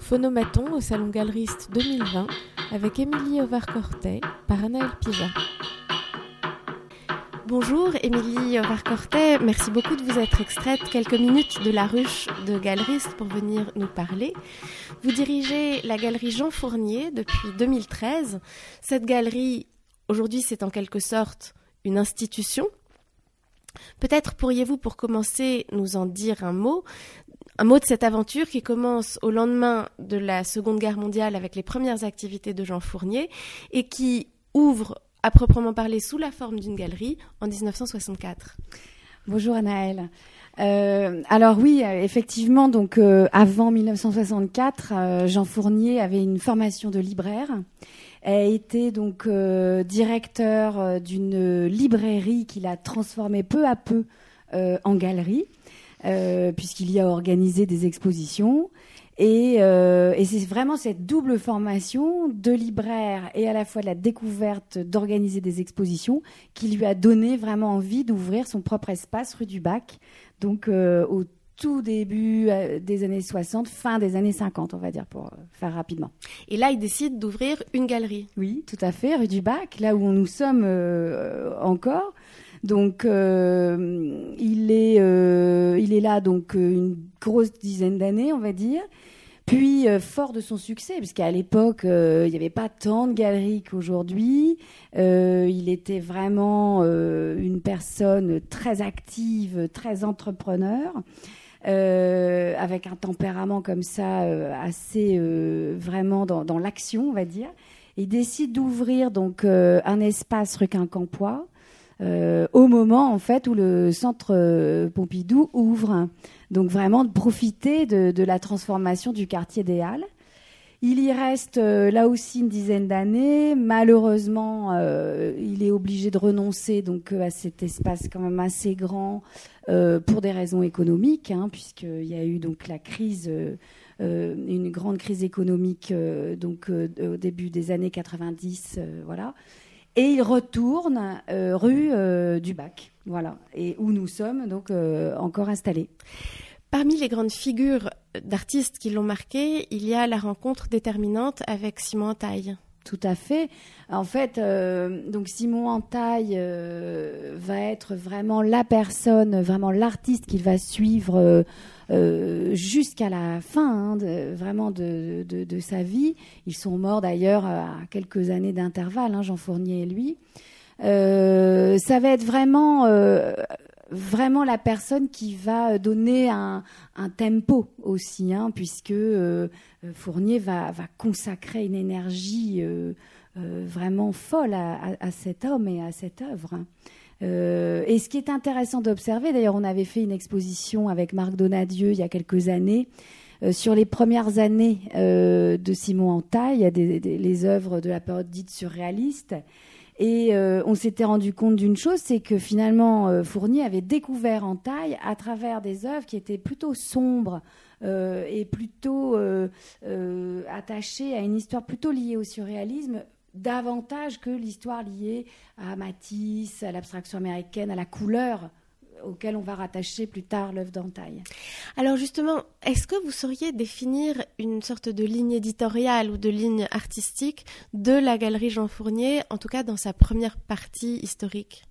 Phonomaton au Salon Galeriste 2020 avec Émilie Ovar-Cortet par Anaël Pisa. Bonjour Émilie Ovar-Cortet, merci beaucoup de vous être extraite quelques minutes de la ruche de Galeriste pour venir nous parler. Vous dirigez la galerie Jean Fournier depuis 2013. Cette galerie, aujourd'hui, c'est en quelque sorte une institution. Peut-être pourriez-vous, pour commencer, nous en dire un mot un mot de cette aventure qui commence au lendemain de la Seconde Guerre mondiale avec les premières activités de Jean Fournier et qui ouvre à proprement parler sous la forme d'une galerie en 1964. Bonjour Anaëlle. Euh, alors oui, effectivement, donc euh, avant 1964, euh, Jean Fournier avait une formation de libraire. a été donc euh, directeur d'une librairie qu'il a transformée peu à peu en galerie. Euh, puisqu'il y a organisé des expositions. Euh, et, c'est vraiment cette double formation de libraire et à la fois de la découverte d'organiser des expositions qui lui a donné vraiment envie d'ouvrir son propre espace rue du Bac, donc euh, au tout début des années 60, fin des années 50, on va dire, pour faire rapidement. Et là, il décide d'ouvrir une galerie. Oui, tout à fait, rue du Bac, là où nous sommes encore. Donc euh, il est euh, il est là donc euh, une grosse dizaine d'années, on va dire. Puis, fort de son succès, puisqu'à l'époque, il n'y avait pas tant de galeries qu'aujourd'hui, il était vraiment une personne très active, très entrepreneur, avec un tempérament comme ça, assez vraiment dans, dans l'action, on va dire. Il décide d'ouvrir donc un espace rue Quincampoix, euh, au moment en fait où le centre euh, Pompidou ouvre. Donc vraiment de profiter de, la transformation du quartier des Halles. Il y reste euh, là aussi une dizaine d'années. Malheureusement, il est obligé de renoncer donc à cet espace quand même assez grand pour des raisons économiques, hein, puisqu'il y a eu donc la crise. une grande crise économique donc au début des années 90 voilà et il retourne euh, rue euh, du Bac, voilà, et où nous sommes donc euh, encore installés. Parmi les grandes figures d'artistes qui l'ont marqué, il y a la rencontre déterminante avec Simon Taille. Tout à fait. En fait, donc Simon Antaille va être vraiment la personne, vraiment l'artiste qu'il va suivre euh, jusqu'à la fin, hein, vraiment de, sa vie. Ils sont morts d'ailleurs à quelques années d'intervalle, hein, Jean Fournier et lui. Euh, ça va être vraiment, euh, vraiment la personne qui va donner un, tempo aussi, hein, puisque Fournier va, consacrer une énergie vraiment folle à, cet homme et à cette œuvre. Euh, et ce qui est intéressant d'observer, d'ailleurs, on avait fait une exposition avec Marc Donadieu il y a quelques années euh, sur les premières années euh, de Simon Antaille, des, les œuvres de la période dite surréaliste. Et on s'était rendu compte d'une chose, c'est que finalement Fournier avait découvert Antaille à travers des œuvres qui étaient plutôt sombres et plutôt attachées à une histoire plutôt liée au surréalisme, davantage que l'histoire liée à Matisse, à l'abstraction américaine, à la couleur auquel on va rattacher plus tard l'œuvre d'Antaille. Alors justement, est-ce que vous sauriez définir une sorte de ligne éditoriale ou de ligne artistique de la galerie Jean Fournier, en tout cas dans sa première partie historique?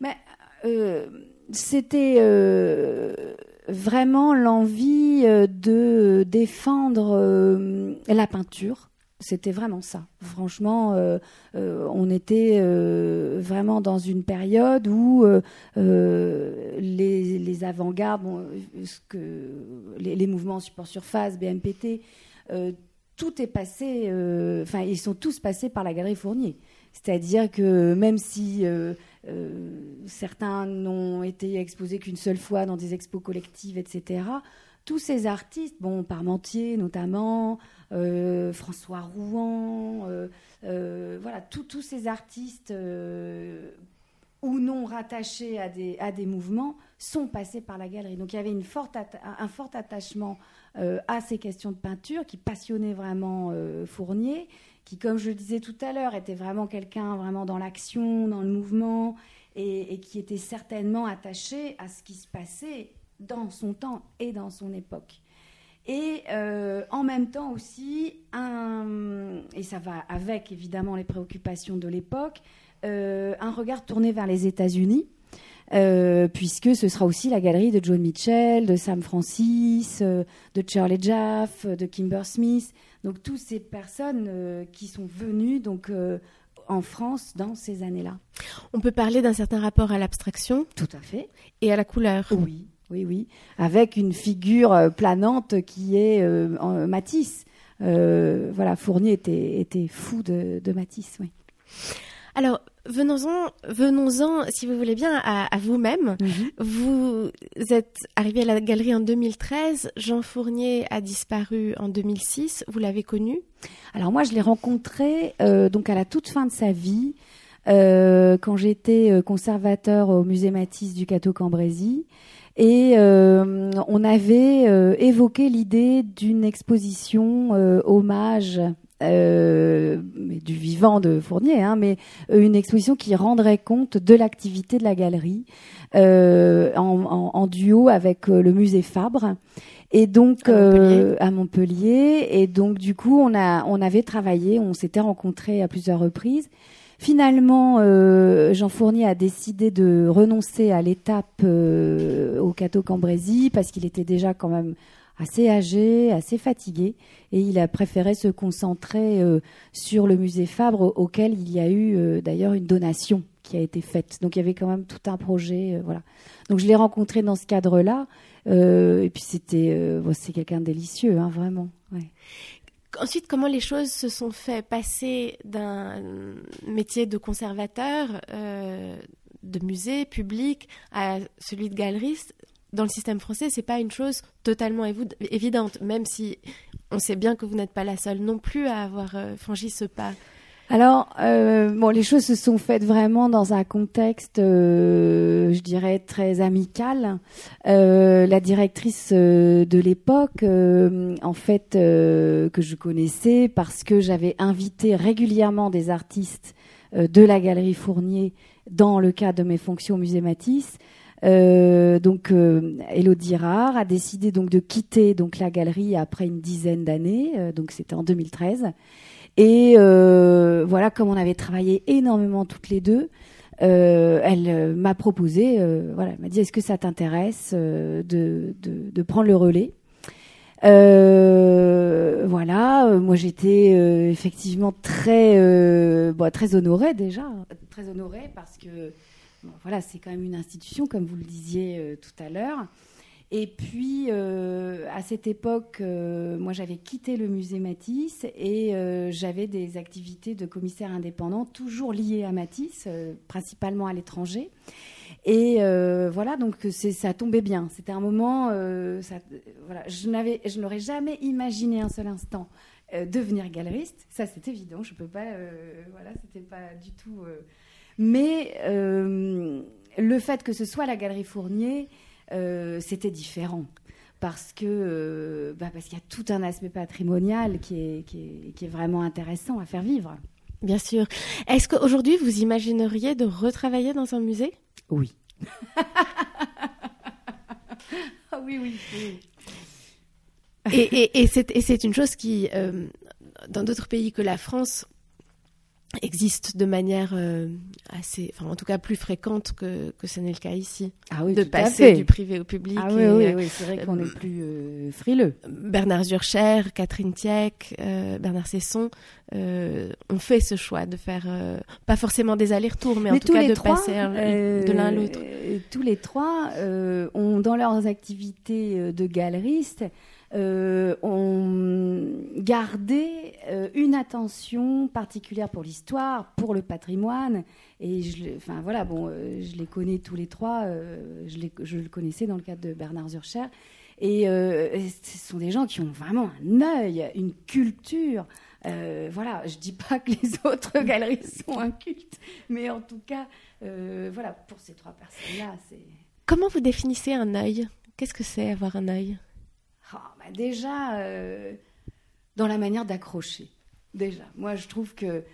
Mais euh, c'était euh, vraiment l'envie euh, de défendre la peinture c'était vraiment ça. Franchement, euh, euh, on était euh, vraiment dans une période où les, avant-gardes, les, les, mouvements support surface, BMPT, tout est passé, enfin, ils sont tous passés par la Galerie Fournier. C'est-à-dire que même si certains n'ont été exposés qu'une seule fois dans des expos collectives, etc., tous ces artistes, bon, Parmentier notamment, euh, François Rouen, euh, euh, voilà, tous ces artistes ou non rattachés à des, mouvements sont passés par la galerie. Donc il y avait un fort attachement à ces questions de peinture qui passionnait vraiment Fournier, qui, comme je le disais tout à l'heure, était vraiment quelqu'un vraiment dans l'action, dans le mouvement, et, qui était certainement attaché à ce qui se passait dans son temps et dans son époque. Et euh, en même temps aussi, un, et ça va avec évidemment les préoccupations de l'époque, un regard tourné vers les États-Unis. puisque ce sera aussi la galerie de John Mitchell, de Sam Francis, de Shirley Jaff, de Kimber Smith. Donc toutes ces personnes qui sont venues donc en France dans ces années-là. On peut parler d'un certain rapport à l'abstraction Tout à fait. Et à la couleur Oui, oui, oui. Avec une figure euh, planante qui est euh, Matisse. Euh, voilà, Fournier était, était fou de, de Matisse, oui. Alors, venons-en, venons-en, si vous voulez bien, à, vous-même. Mhm. Vous êtes arrivé à la galerie en 2013. Jean Fournier a disparu en 2006. Vous l'avez connu? Alors moi, je l'ai rencontré euh, donc à la toute fin de sa vie, euh, quand j'étais conservateur au musée Matisse du Cateau Cambrésis. Et on avait évoqué l'idée d'une exposition hommage euh, du vivant de Fournier, hein, mais euh, une exposition qui rendrait compte de l'activité de la galerie euh, en, duo avec le musée Fabre. Et donc à Montpellier. Et donc du coup, on a on avait travaillé, on s'était rencontrés à plusieurs reprises. Finalement, Jean Fournier a décidé de renoncer à l'étape au Cateau Cambrésis parce qu'il était déjà quand même assez âgé, assez fatigué, et il a préféré se concentrer euh, sur le musée Fabre, auquel il y a eu euh, d'ailleurs une donation qui a été faite. Donc il y avait quand même tout un projet, euh, voilà. Donc je l'ai rencontré dans ce cadre-là, et puis c'était, c'est quelqu'un délicieux, hein, vraiment. Ensuite, comment les choses se sont fait passer d'un métier de conservateur, de musée public, à celui de galeriste? Dans le système français, c'est pas une chose totalement évidente, même si on sait bien que vous n'êtes pas la seule non plus à avoir euh, franchi ce pas. Alors, euh, bon, les choses se sont faites vraiment dans un contexte, euh, je dirais, très amical. la directrice de l'époque, en fait, que je connaissais parce que j'avais invité régulièrement des artistes de la Galerie Fournier dans le cadre de mes fonctions au Musée Matisse, euh, donc euh, Elodie Rare a décidé donc de quitter donc la galerie après une dizaine d'années, euh, donc c'était en 2013. Et voilà, comme on avait travaillé énormément toutes les deux, elle m'a proposé, voilà, elle m'a dit est-ce que ça t'intéresse de, de, de, prendre le relais? Voilà, moi j'étais effectivement très, bon, très honorée déjà, très honorée parce que voilà, c'est quand même une institution, comme vous le disiez euh, tout à l'heure. Et puis, euh, à cette époque, euh, moi, j'avais quitté le musée Matisse et j'avais des activités de commissaire indépendant, toujours liées à Matisse, principalement à l'étranger. Et voilà, donc ça tombait bien. C'était un moment, voilà, je n'aurais jamais imaginé un seul instant devenir galeriste. Ça, c'est évident. Je peux pas, voilà, c'était pas du tout mais euh, le fait que ce soit la Galerie Fournier, euh, c'était différent. Parce que euh, bah, parce qu'il y a tout un aspect patrimonial qui est, qui, est, vraiment intéressant à faire vivre. Bien sûr. Est-ce qu'aujourd'hui, vous imagineriez de retravailler dans un musée? Oui. ah oui, oui. oui. Et, et, et c'est une chose qui, dans d'autres pays que la France, existe de manière euh, assez, enfin en tout cas plus fréquente que, que ce n'est le cas ici. Ah oui, de passer du privé au public. Ah oui, oui, oui c'est vrai qu'on est euh, plus euh, frileux. Bernard Zurcher, Catherine Tieck, Bernard Cesson ont fait ce choix de faire, pas forcément des allers-retours, mais, en tout cas de passer de l'un à l'autre. Tous les trois ont dans leurs activités de galeristes euh, ont gardé euh, une attention particulière pour l'histoire, pour le patrimoine. Et je, enfin voilà, bon, euh, je les connais tous les trois. je, je, le connaissais dans le cadre de Bernard Zurcher. Et ce sont des gens qui ont vraiment un œil, une culture. voilà, je dis pas que les autres galeries sont incultes, mais en tout cas, voilà, pour ces trois personnes-là, c'est. Comment vous définissez un œil? Qu'est-ce que c'est avoir un œil? Ah, bah déjà, euh, dans la manière d'accrocher. Déjà, moi je trouve que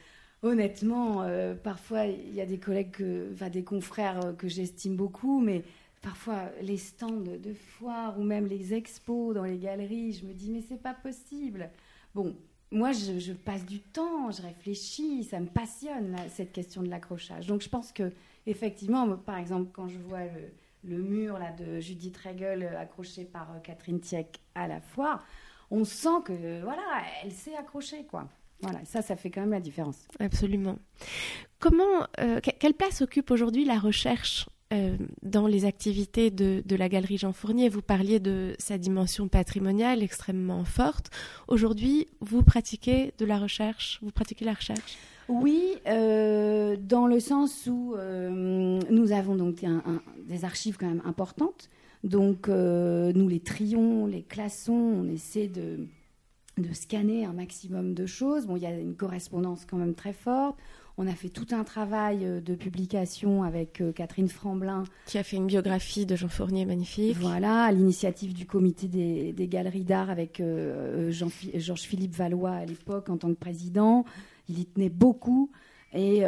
honnêtement, euh, parfois il y a des collègues, des confrères euh, que j'estime beaucoup, mais parfois les stands de foire ou même les expos dans les galeries, je me dis mais c'est pas possible. Bon, moi je, passe du temps, je réfléchis, ça me passionne cette question de l'accrochage. Donc je pense que effectivement, par exemple, quand je vois le, mur là de Judith Regel accroché par euh, Catherine Tieck à la foire, on sent que voilà, elle s'est accrochée quoi. Voilà, ça, ça fait quand même la différence. Absolument. Comment, euh, quelle place occupe aujourd'hui la recherche euh, dans les activités de, la Galerie Jean Fournier? Vous parliez de sa dimension patrimoniale extrêmement forte. Aujourd'hui, vous pratiquez de la recherche, vous pratiquez la recherche? Oui, euh, dans le sens où euh, nous avons donc des archives quand même importantes. Donc nous les trions, les classons, on essaie de, de scanner un maximum de choses. Bon, il y a une correspondance quand même très forte. On a fait tout un travail euh, de publication avec euh, Catherine Framblin. Qui a fait une biographie de Jean Fournier magnifique. Voilà, à l'initiative du comité des, galeries d'art avec euh, Georges-Philippe Valois à l'époque en tant que président. Il y tenait beaucoup. Et,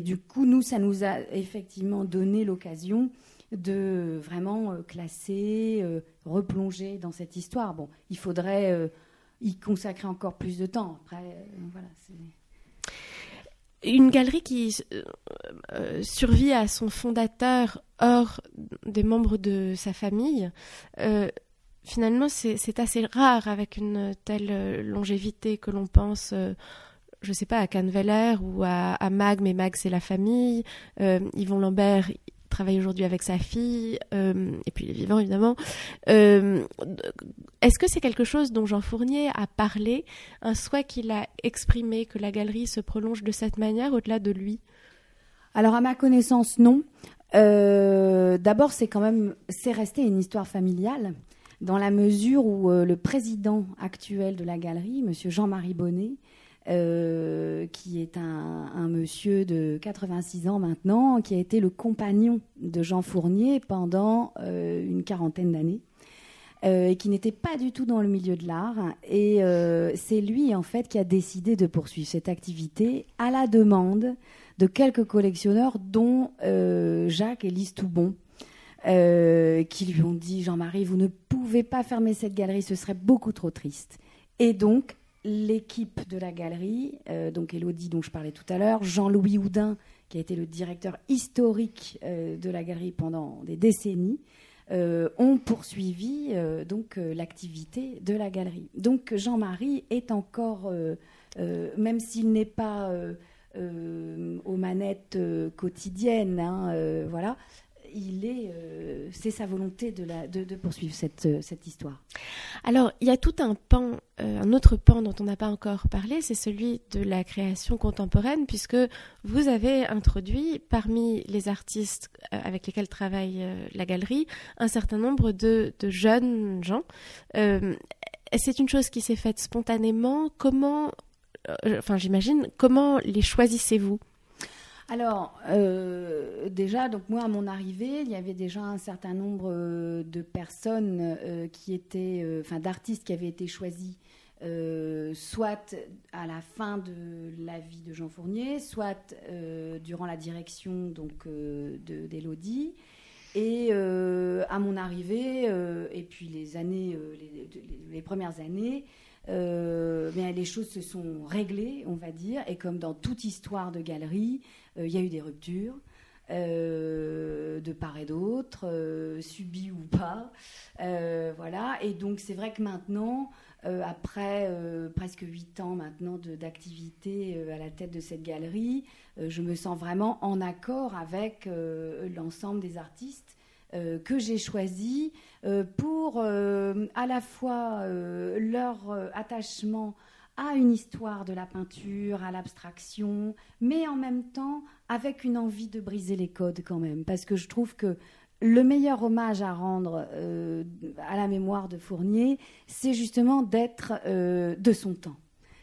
du coup, nous, ça nous a effectivement donné l'occasion de vraiment classer, replonger dans cette histoire. Bon, il faudrait y consacrer encore plus de temps. Après, voilà, une galerie qui euh, euh, survit à son fondateur hors des membres de sa famille, euh, finalement, c'est assez rare avec une telle longévité que l'on pense. Je ne sais pas, à Canveller ou à, Mag, mais Mag c'est la famille. Yvon Lambert, travaille aujourd'hui avec sa fille, euh, et puis il est vivant évidemment. Euh, est-ce que c'est quelque chose dont Jean Fournier a parlé, un souhait qu'il a exprimé, que la galerie se prolonge de cette manière au-delà de lui? Alors à ma connaissance, non. Euh, d'abord, c'est quand même, c'est resté une histoire familiale dans la mesure où le président actuel de la galerie, Monsieur Jean-Marie Bonnet, euh, qui est un, monsieur de 86 ans maintenant, qui a été le compagnon de Jean Fournier pendant euh, une quarantaine d'années. Euh, et qui n'était pas du tout dans le milieu de l'art. Et c'est lui, en fait, qui a décidé de poursuivre cette activité à la demande de quelques collectionneurs, dont Jacques et Lise Toubon, qui lui ont dit Jean-Marie, vous ne pouvez pas fermer cette galerie, ce serait beaucoup trop triste. Et donc, l'équipe de la galerie, euh, donc Elodie dont je parlais tout à l'heure, Jean-Louis Houdin qui a été le directeur historique euh, de la galerie pendant des décennies, euh, ont poursuivi donc l'activité de la galerie. Donc Jean-Marie est encore, même s'il n'est pas aux manettes quotidiennes, hein, voilà, il est, euh, c'est sa volonté de, poursuivre cette, euh, cette, histoire. Alors, il y a tout un pan, euh, un autre pan dont on n'a pas encore parlé, c'est celui de la création contemporaine, puisque vous avez introduit parmi les artistes avec lesquels travaille la galerie un certain nombre de, de jeunes gens. c'est une chose qui s'est faite spontanément. Comment, enfin, j'imagine, comment les choisissez-vous? Alors, euh, déjà, donc moi, à mon arrivée, il y avait déjà un certain nombre euh, de personnes euh, qui étaient, enfin, d'artistes qui avaient été choisis, soit à la fin de la vie de Jean Fournier, soit durant la direction donc d'Élodie. Et à mon arrivée, et puis les années, les premières années, les choses se sont réglées, on va dire, et comme dans toute histoire de galerie, il y a eu des ruptures. Euh, de part et d'autre, subies ou pas. voilà. Et donc, c'est vrai que maintenant, après presque huit ans maintenant d'activité à la tête de cette galerie, je me sens vraiment en accord avec l'ensemble des artistes euh, que j'ai choisi euh, pour euh, à la fois leur attachement à une histoire de la peinture, à l'abstraction, mais en même temps avec une envie de briser les codes quand même, parce que je trouve que le meilleur hommage à rendre à la mémoire de Fournier, c'est justement d'être de son temps.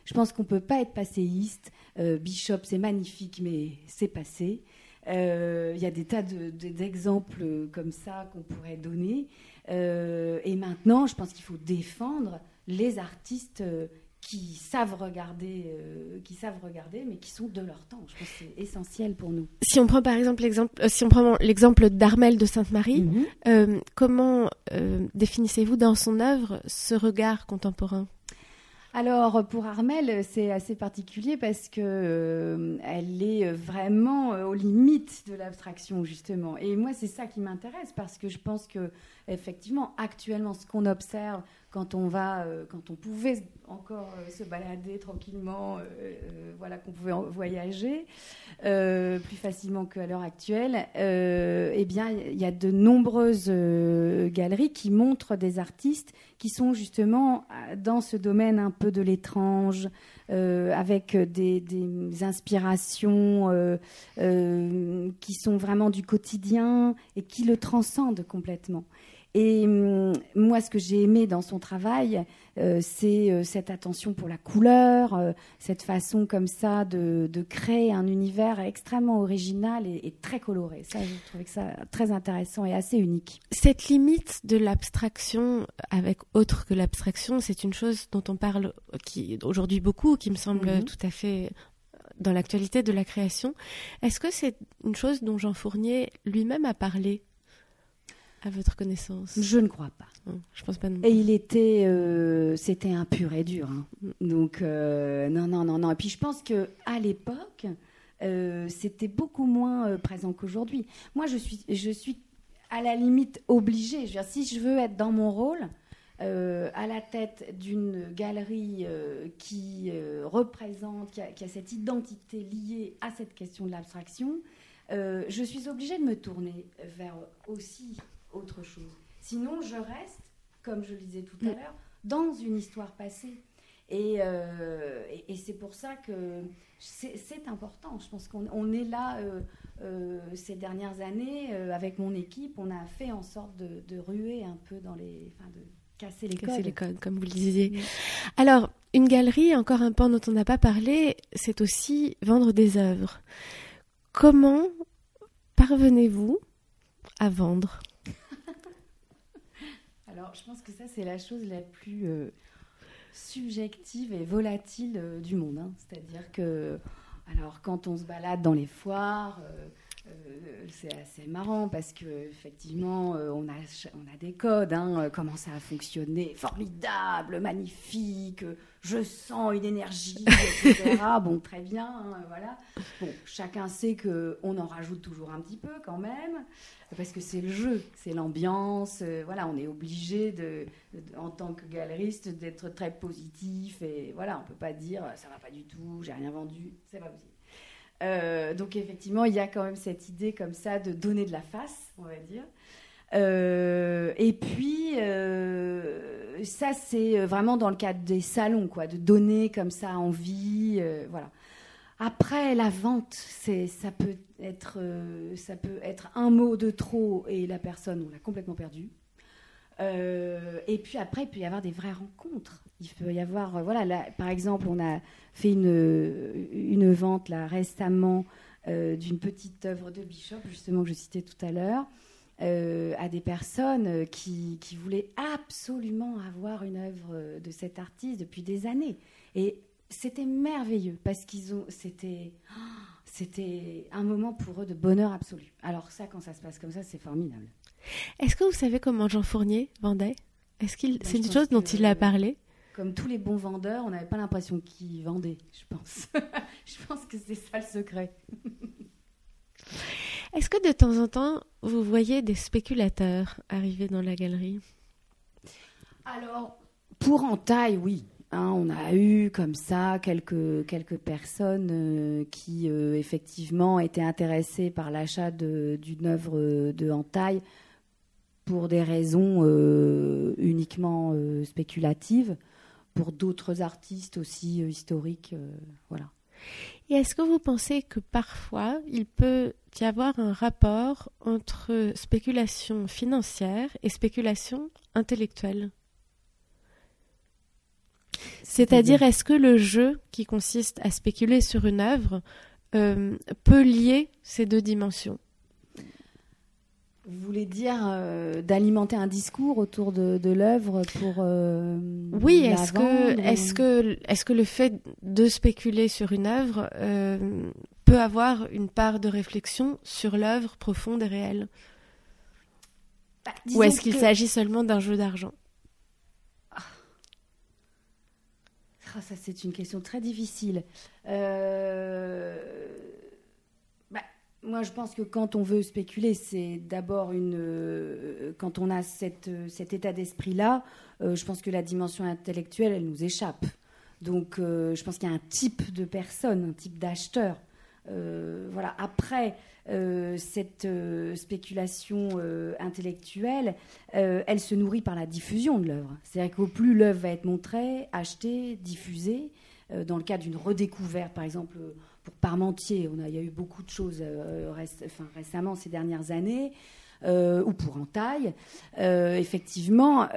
Je pense qu'on ne peut pas être passéiste. Bishop, c'est magnifique, mais c'est passé. Euh, il y a des tas d'exemples comme ça qu'on pourrait donner. Euh, et maintenant, je pense qu'il faut défendre les artistes qui savent regarder, euh, qui savent regarder, mais qui sont de leur temps. Je pense que c'est essentiel pour nous. Si on prend par exemple l'exemple, euh, si on prend l'exemple d'Armel de Sainte-Marie, Mhm. euh, comment euh, définissez-vous dans son œuvre ce regard contemporain? Alors pour Armel, c'est assez particulier parce que euh, elle est vraiment aux limites de l'abstraction justement. Et moi, c'est ça qui m'intéresse parce que je pense que effectivement, actuellement, ce qu'on observe quand on va, euh, quand on pouvait encore euh, se balader tranquillement, euh, voilà, qu'on pouvait voyager plus facilement qu'à l'heure actuelle, eh bien, il y a de nombreuses galeries qui montrent des artistes qui sont justement dans ce domaine un peu de l'étrange, avec des, inspirations qui sont vraiment du quotidien et qui le transcendent complètement. Et hum, moi, ce que j'ai aimé dans son travail, euh, c'est euh, cette attention pour la couleur, euh, cette façon comme ça de, de créer un univers extrêmement original et, et très coloré. Ça, j'ai trouvé que ça très intéressant et assez unique. Cette limite de l'abstraction avec autre que l'abstraction, c'est une chose dont on parle aujourd'hui beaucoup, qui me semble Mhm. tout à fait dans l'actualité de la création. Est-ce que c'est une chose dont Jean Fournier lui-même a parlé? À votre connaissance Je ne crois pas. Non, Je pense pas. non. Et il était, euh, c'était un pur et dur. hein. Donc euh, non, non, non, non. Et puis je pense que à l'époque, euh, c'était beaucoup moins présent qu'aujourd'hui. Moi, je suis, je suis à la limite obligée. Je veux dire, si je veux être dans mon rôle. à la tête d'une galerie qui représente, qui a, qui a cette identité liée à cette question de l'abstraction, je suis obligée de me tourner vers aussi autre chose. Sinon, je reste, comme je le disais tout à Mm. l'heure, dans une histoire passée. Et, euh, et- et c'est pour ça que c'est important. Je pense qu'on on est là euh, euh, ces dernières années avec mon équipe. On a fait en sorte de, de ruer un peu dans les, enfin de casser les Casser codes. les codes, comme vous le disiez. Alors, une galerie, encore un pan dont on n'a pas parlé, c'est aussi vendre des œuvres. Comment parvenez-vous à vendre? Alors, je pense que ça, c'est la chose la plus euh, subjective et volatile euh, du monde. hein. C'est-à-dire que, alors, quand on se balade dans les foires, euh, c'est assez marrant parce que effectivement, euh, on, a, on a des codes. hein, euh, comment ça a fonctionné Formidable, magnifique. Je sens une énergie, etc. bon, très bien, hein, voilà. Bon, chacun sait que on en rajoute toujours un petit peu quand même parce que c'est le jeu, c'est l'ambiance. euh, voilà, on est obligé de, de- en tant que galeriste d'être très positif et voilà, on peut pas dire ça va pas du tout, j'ai rien vendu, c'est pas possible. Euh, donc effectivement, il y a quand même cette idée comme ça de donner de la face, on va dire. Euh, et puis euh, ça, c'est vraiment dans le cadre des salons, quoi, de donner comme ça envie, voilà. Après, la vente, ça, peut être, ça peut être un mot de trop et la personne, on l'a complètement perdue. Euh, et puis après, il peut y avoir des vraies rencontres. Il peut y avoir, euh, voilà, là, par exemple, on a fait une, vente là récemment euh, d'une petite œuvre de Bishop, justement, que je citais tout à l'heure, à des personnes qui, voulaient absolument avoir une œuvre de cet artiste depuis des années. Et c'était merveilleux parce qu'ils ont, c'était, oh, c'était un moment pour eux de bonheur absolu. Alors ça, quand ça se passe comme ça, c'est formidable. Est-ce que vous savez comment Jean Fournier vendait? Est-ce qu'il Bah, c'est une chose dont il a parlé? Comme tous les bons vendeurs, on n'avait pas l'impression qu'ils vendaient, je pense. je pense que c'est ça le secret. Est-ce que de temps en temps vous voyez des spéculateurs arriver dans la galerie? Alors, pour en taille, oui. Hein, on a eu comme ça quelques, quelques personnes euh, qui euh, effectivement étaient intéressées par l'achat d'une œuvre euh, de entaille pour des raisons euh, uniquement euh, spéculatives, pour d'autres artistes aussi euh, historiques. voilà. Et est-ce que vous pensez que parfois il peut y avoir un rapport entre spéculation financière et spéculation intellectuelle? C'est-à-dire, est-ce que le jeu qui consiste à spéculer sur une œuvre euh, peut lier ces deux dimensions? Vous voulez dire euh, d'alimenter un discours autour de, de l'œuvre pour euh, oui est-ce que ou- est-ce que est-ce que le fait de spéculer sur une œuvre euh, peut avoir une part de réflexion sur l'œuvre profonde et réelle? Bah, ou est-ce qu'il que- s'agit seulement d'un jeu d'argent? Ah, ça, c'est une question très difficile. Euh, moi, je pense que quand on veut spéculer, c'est d'abord une. euh, quand on a cette, euh, cet état d'esprit-là, euh, je pense que la dimension intellectuelle, elle nous échappe. Donc, je pense qu'il y a un type de personne, un type d'acheteur. Voilà. Après, cette spéculation intellectuelle, elle se nourrit par la diffusion de l'œuvre. C'est-à-dire qu'au plus l'œuvre va être montrée, achetée, diffusée, dans le cas d'une redécouverte, par exemple pour Parmentier, il y a eu beaucoup de choses euh, enfin, récemment ces dernières années, euh, ou pour Entaille, euh, effectivement,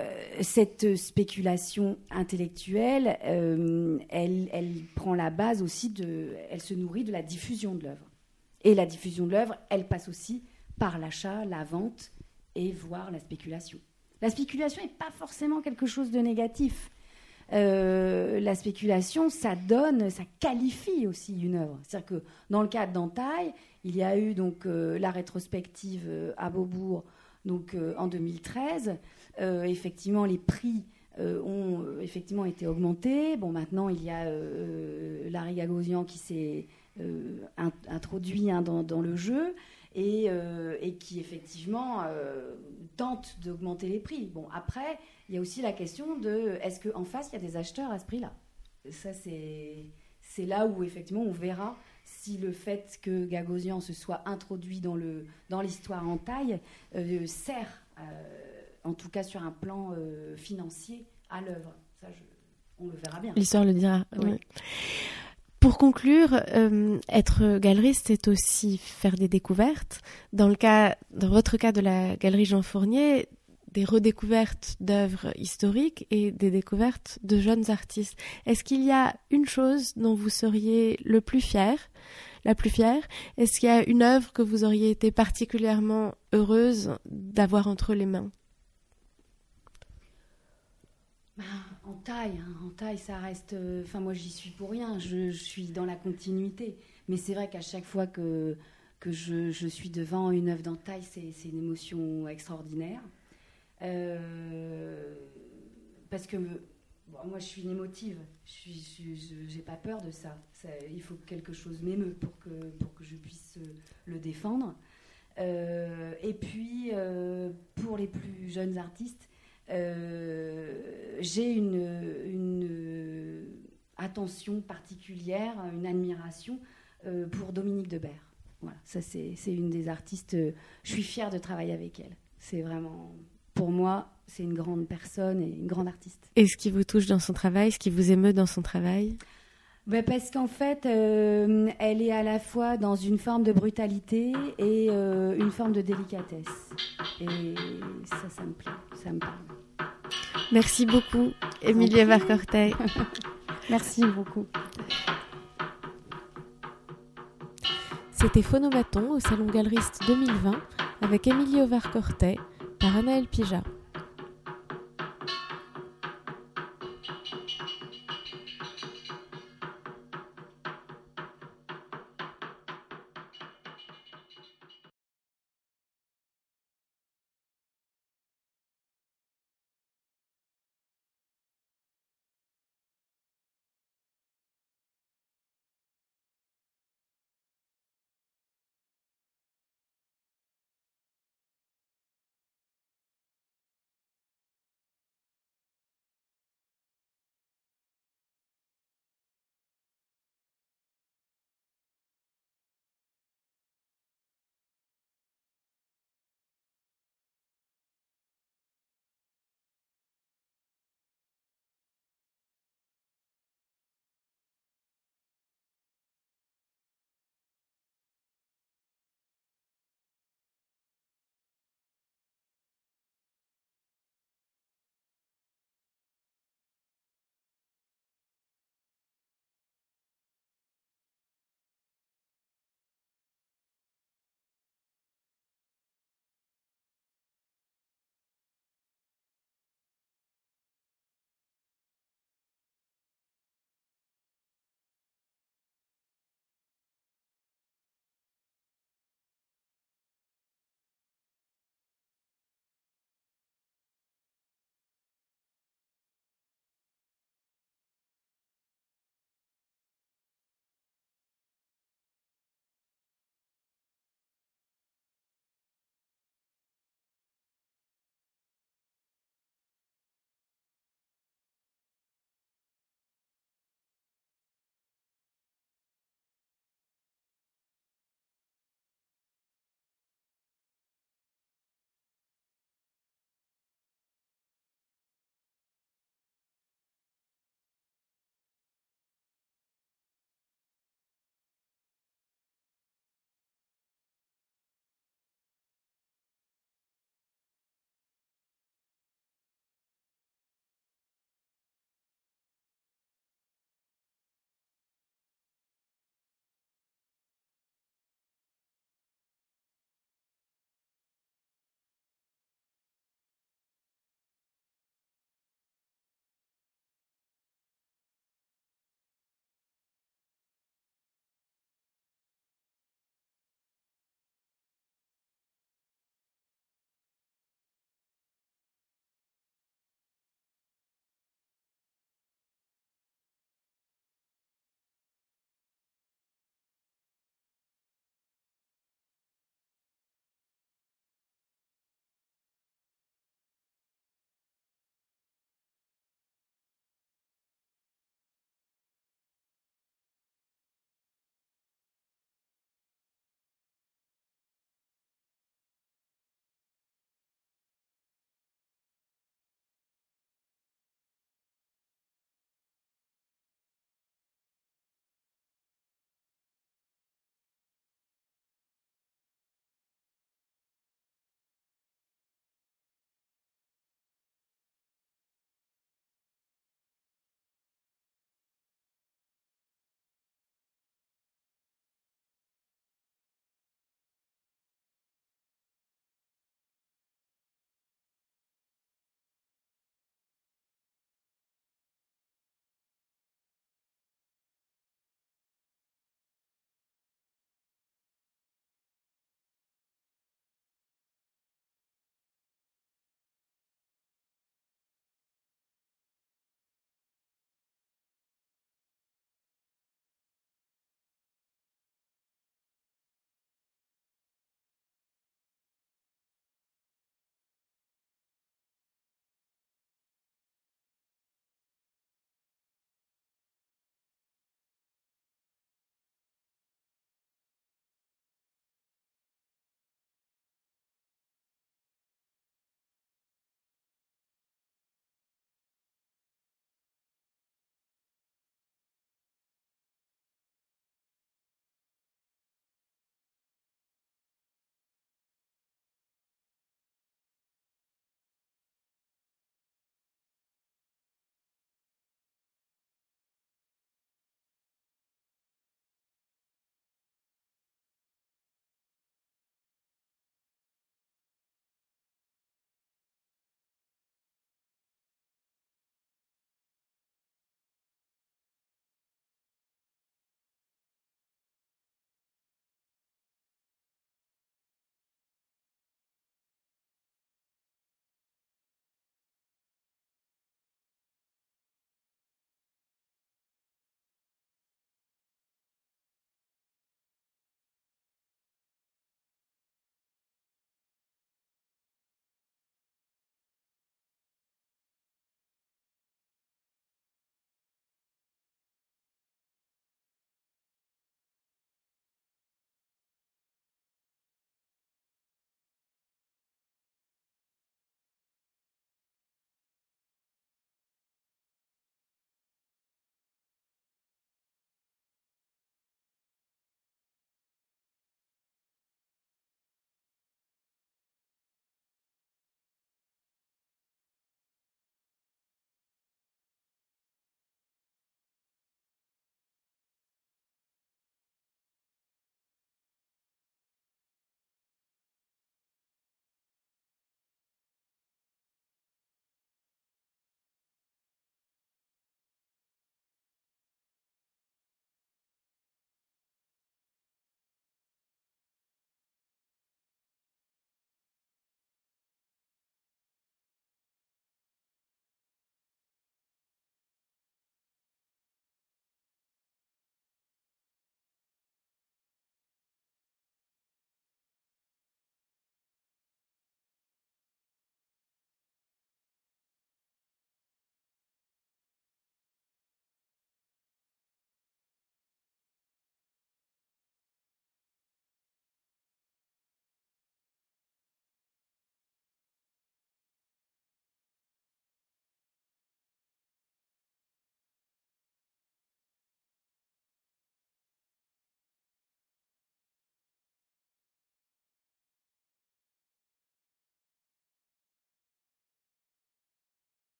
cette spéculation intellectuelle, elle, elle prend la base aussi de, elle se nourrit de la diffusion de l'œuvre. Et la diffusion de l'œuvre, elle passe aussi par l'achat, la vente et voire la spéculation. La spéculation n'est pas forcément quelque chose de négatif. La spéculation, ça donne, ça qualifie aussi une œuvre. C'est-à-dire que dans le cadre d'Entaille, il y a eu donc euh, la rétrospective euh, à Beaubourg euh, en 2013. Euh, effectivement, les prix ont effectivement été augmentés. Bon, maintenant il y a Larry Gagosian qui s'est in- introduit hein, dans le jeu et, euh, et qui effectivement euh, tente d'augmenter les prix. Bon, après, il y a aussi la question de est-ce qu'en face, il y a des acheteurs à ce prix-là? Ça, c'est là où effectivement on verra si le fait que Gagosian se soit introduit dans le dans l'histoire en taille euh, sert, euh, en tout cas sur un plan financier, à l'œuvre. Ça, je- on le verra bien. L'histoire le dira. Oui. oui. Pour conclure, euh, être galeriste, c'est aussi faire des découvertes. Dans le cas, dans votre cas de la galerie Jean Fournier, des redécouvertes d'œuvres historiques et des découvertes de jeunes artistes. Est-ce qu'il y a une chose dont vous seriez le plus fier, la plus fière? Est-ce qu'il y a une œuvre que vous auriez été particulièrement heureuse d'avoir entre les mains? Bah, en taille, hein, en taille, ça reste. euh, Enfin, moi, j'y suis pour rien. Je, suis dans la continuité. Mais c'est vrai qu'à chaque fois que, que je, suis devant une œuvre d'entaille, c'est c'est une émotion extraordinaire. Euh, parce que moi, je suis une émotive. Je j'ai pas peur de ça. Il faut que quelque chose m'émeut pour que, pour que je puisse euh, le défendre. Et puis, pour les plus jeunes artistes, euh, j'ai une, attention particulière, une admiration euh, pour Dominique Debert. Voilà, ça c'est c'est une des artistes. euh, je suis fière de travailler avec elle. C'est vraiment, pour moi, c'est une grande personne et une grande artiste. Et ce qui vous touche dans son travail, ce qui vous émeut dans son travail? Ben, parce qu'en fait, euh, elle est à la fois dans une forme de brutalité et euh, une forme de délicatesse. Et ça, ça me plaît, ça me parle. Merci beaucoup, Émilie Varcortey. Merci beaucoup. C'était Phonomaton au Salon Galeriste 2020 avec Émilie Ovar-Cortet par Anaël Pija.